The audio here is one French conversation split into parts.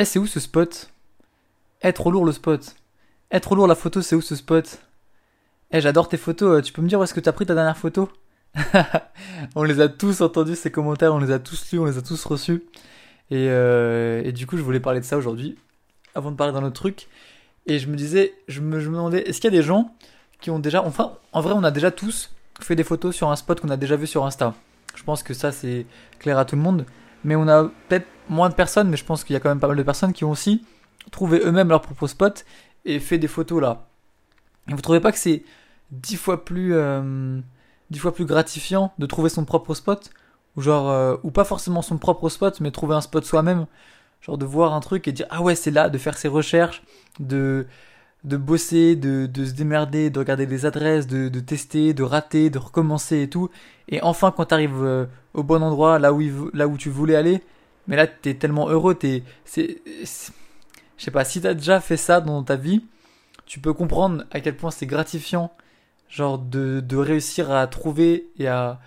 Eh, c'est où ce spot? Eh, trop lourd le spot. Eh, trop lourd la photo, c'est où ce spot? Eh, j'adore tes photos, tu peux me dire où est-ce que tu as pris ta dernière photo? On les a tous entendus, ces commentaires, on les a tous lus, on les a tous reçus. Et, euh, et du coup, je voulais parler de ça aujourd'hui, avant de parler d'un autre truc. Et je me disais, je me, je me demandais, est-ce qu'il y a des gens qui ont déjà, enfin, en vrai, on a déjà tous fait des photos sur un spot qu'on a déjà vu sur Insta. Je pense que ça, c'est clair à tout le monde. Mais on a peut-être moins de personnes, mais je pense qu'il y a quand même pas mal de personnes qui ont aussi trouvé eux-mêmes leur propre spot et fait des photos là. Et vous trouvez pas que c'est dix fois plus, euh, dix fois plus gratifiant de trouver son propre spot? Ou genre, euh, ou pas forcément son propre spot, mais trouver un spot soi-même, genre de voir un truc et dire ah ouais c'est là, de faire ses recherches, de de bosser, de, de se démerder, de regarder des adresses, de, de tester, de rater, de recommencer et tout. Et enfin, quand t'arrives euh, au bon endroit, là où, là où tu voulais aller, mais là, t'es tellement heureux, t'es, c'est, je sais pas, si t'as déjà fait ça dans ta vie, tu peux comprendre à quel point c'est gratifiant, genre de, de réussir à trouver et à,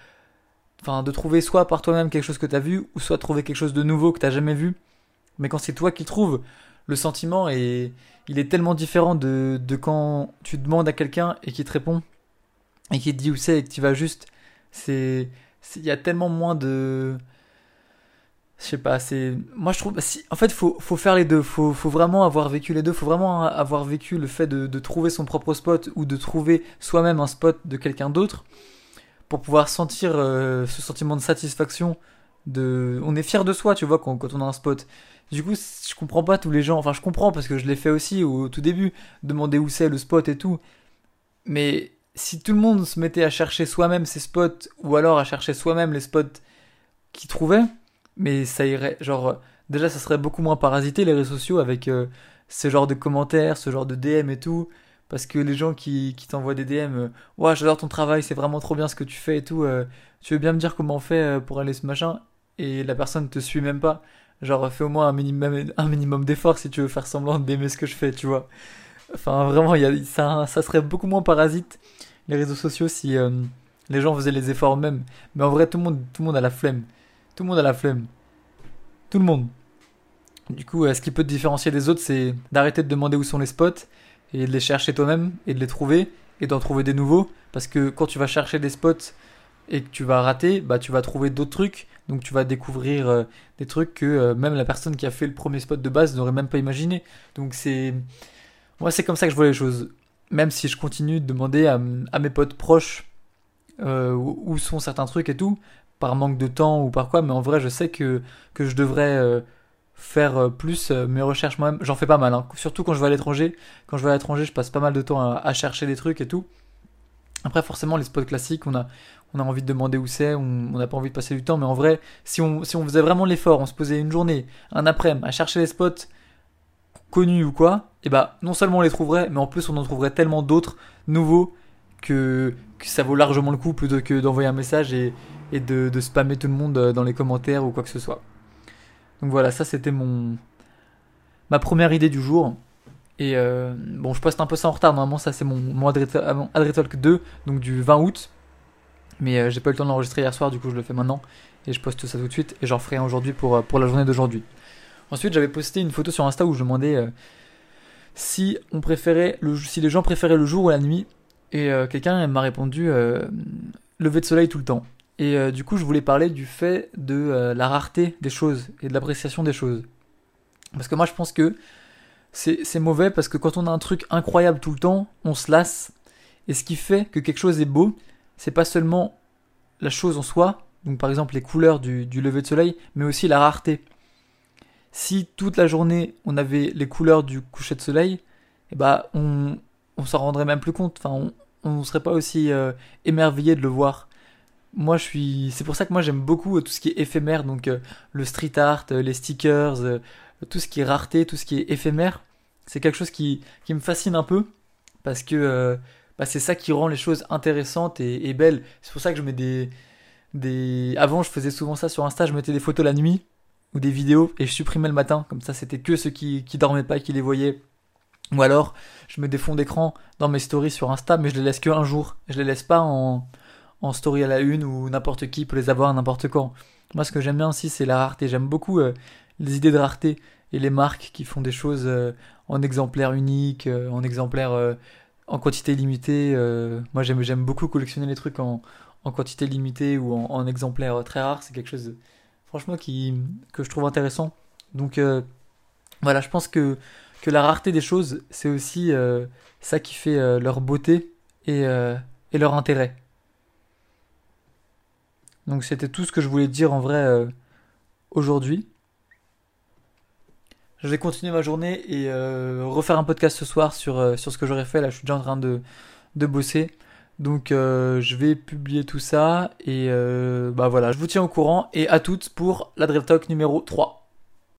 enfin, de trouver soit par toi-même quelque chose que t'as vu, ou soit trouver quelque chose de nouveau que t'as jamais vu. Mais quand c'est toi qui trouves, le sentiment est, il est tellement différent de, de quand tu demandes à quelqu'un et qui te répond et qui te dit où c'est et que tu vas juste. C'est, il y a tellement moins de, je sais pas, c'est, moi je trouve, en fait, faut, faut faire les deux, faut, faut vraiment avoir vécu les deux, faut vraiment avoir vécu le fait de, de trouver son propre spot ou de trouver soi-même un spot de quelqu'un d'autre pour pouvoir sentir euh, ce sentiment de satisfaction on est fier de soi tu vois quand, on a un spot du coup, je comprends pas tous les gens. Enfin, je comprends parce que je l'ai fait aussi au, tout début, demander où c'est le spot et tout. Mais si tout le monde se mettait à chercher soi-même ses spots ou alors à chercher soi-même les spots qu'il trouvait, mais ça irait. Genre, déjà, ça serait beaucoup moins parasité les réseaux sociaux avec euh, ce genre de commentaires, ce genre de DM et tout. Parce que les gens qui, qui t'envoient des DM, euh, ouais, j'adore ton travail, c'est vraiment trop bien ce que tu fais et tout. Euh, tu veux bien me dire comment on fait pour aller ce machin? Et la personne te suit même pas. Genre, fais au moins un minimum, un minimum d'effort si tu veux faire semblant d'aimer ce que je fais, tu vois. Enfin, vraiment, y a, ça, ça serait beaucoup moins parasite, les réseaux sociaux, si euh, les gens faisaient les efforts eux-mêmes. Mais en vrai, tout le, monde, tout le monde a la flemme. Tout le monde a la flemme. Tout le monde. Du coup, euh, ce qui peut te différencier des autres, c'est d'arrêter de demander où sont les spots et de les chercher toi-même et de les trouver et d'en trouver des nouveaux. Parce que quand tu vas chercher des spots et que tu vas rater, bah tu vas trouver d'autres trucs donc tu vas découvrir euh, des trucs que euh, même la personne qui a fait le premier spot de base n'aurait même pas imaginé. Donc c'est moi c'est comme ça que je vois les choses. Même si je continue de demander à, mes potes proches euh, où sont certains trucs et tout, par manque de temps ou par quoi, mais en vrai je sais que, je devrais faire plus mes recherches moi-même. J'en fais pas mal, hein. surtout quand je vais à l'étranger. Quand je vais à l'étranger, je passe pas mal de temps à chercher des trucs et tout. Après, forcément, les spots classiques, on a, envie de demander où c'est, on n'a pas envie de passer du temps, mais en vrai, si on, faisait vraiment l'effort, on se posait une journée, un après-midi, à chercher les spots connus ou quoi, et eh bah non seulement on les trouverait, mais en plus on en trouverait tellement d'autres nouveaux que, ça vaut largement le coup plutôt que d'envoyer un message et, de, spammer tout le monde euh, dans les commentaires ou quoi que ce soit. Donc voilà, ça c'était mon ma première idée du jour. Et euh, bon, je poste un peu ça en retard. Normalement, ça c'est mon, mon Adretalk 2, donc du 20 août. Mais euh, j'ai pas eu le temps de l'enregistrer hier soir, du coup je le fais maintenant. Et je poste ça tout de suite. Et j'en ferai un aujourd'hui pour, euh, pour la journée d'aujourd'hui. Ensuite, j'avais posté une photo sur Insta où je demandais si, on préférait si les gens préféraient le jour ou la nuit. Et quelqu'un m'a répondu lever de soleil tout le temps. Et du coup, je voulais parler du fait de la rareté des choses et de l'appréciation des choses. Parce que moi, je pense que c'est mauvais parce que quand on a un truc incroyable tout le temps, on se lasse. Et ce qui fait que quelque chose est beau, c'est pas seulement la chose en soi, donc par exemple les couleurs du, lever de soleil, mais aussi la rareté. Si toute la journée on avait les couleurs du coucher de soleil, eh bah on, on s'en rendrait même plus compte, enfin on ne serait pas aussi euh, émerveillé de le voir. Moi je suis, c'est pour ça que moi j'aime beaucoup euh, tout ce qui est éphémère, donc euh, le street art, les stickers, tout ce qui est rareté, tout ce qui est éphémère. C'est quelque chose qui, qui me fascine un peu parce que bah, c'est ça qui rend les choses intéressantes et, belles. C'est pour ça que je mets des, des. Avant, je faisais souvent ça sur Insta, je mettais des photos la nuit ou des vidéos et je supprimais le matin. Comme ça, c'était que ceux qui, qui dormaient pas qui les voyaient. Ou alors, je mets des fonds d'écran dans mes stories sur Insta, mais je les laisse que un jour. Je les laisse pas en, en story à la une où n'importe qui peut les avoir n'importe quand. Moi, ce que j'aime bien aussi, c'est la rareté. J'aime beaucoup euh, les idées de rareté. Et les marques qui font des choses en exemplaires uniques, en exemplaires en quantité limitée. moi j'aime, beaucoup collectionner les trucs en, quantité limitée ou en, exemplaires très rares. C'est quelque chose franchement qui, que je trouve intéressant. Donc voilà, je pense que, que la rareté des choses, c'est aussi ça qui fait leur beauté et, et leur intérêt. Donc c'était tout ce que je voulais dire en vrai euh, aujourd'hui. Je vais continuer ma journée et euh, refaire un podcast ce soir sur, euh, sur ce que j'aurais fait. Là, je suis déjà en train de, de bosser. Donc je vais publier tout ça et bah voilà, je vous tiens au courant et à toutes pour la Drill Talk numéro 3.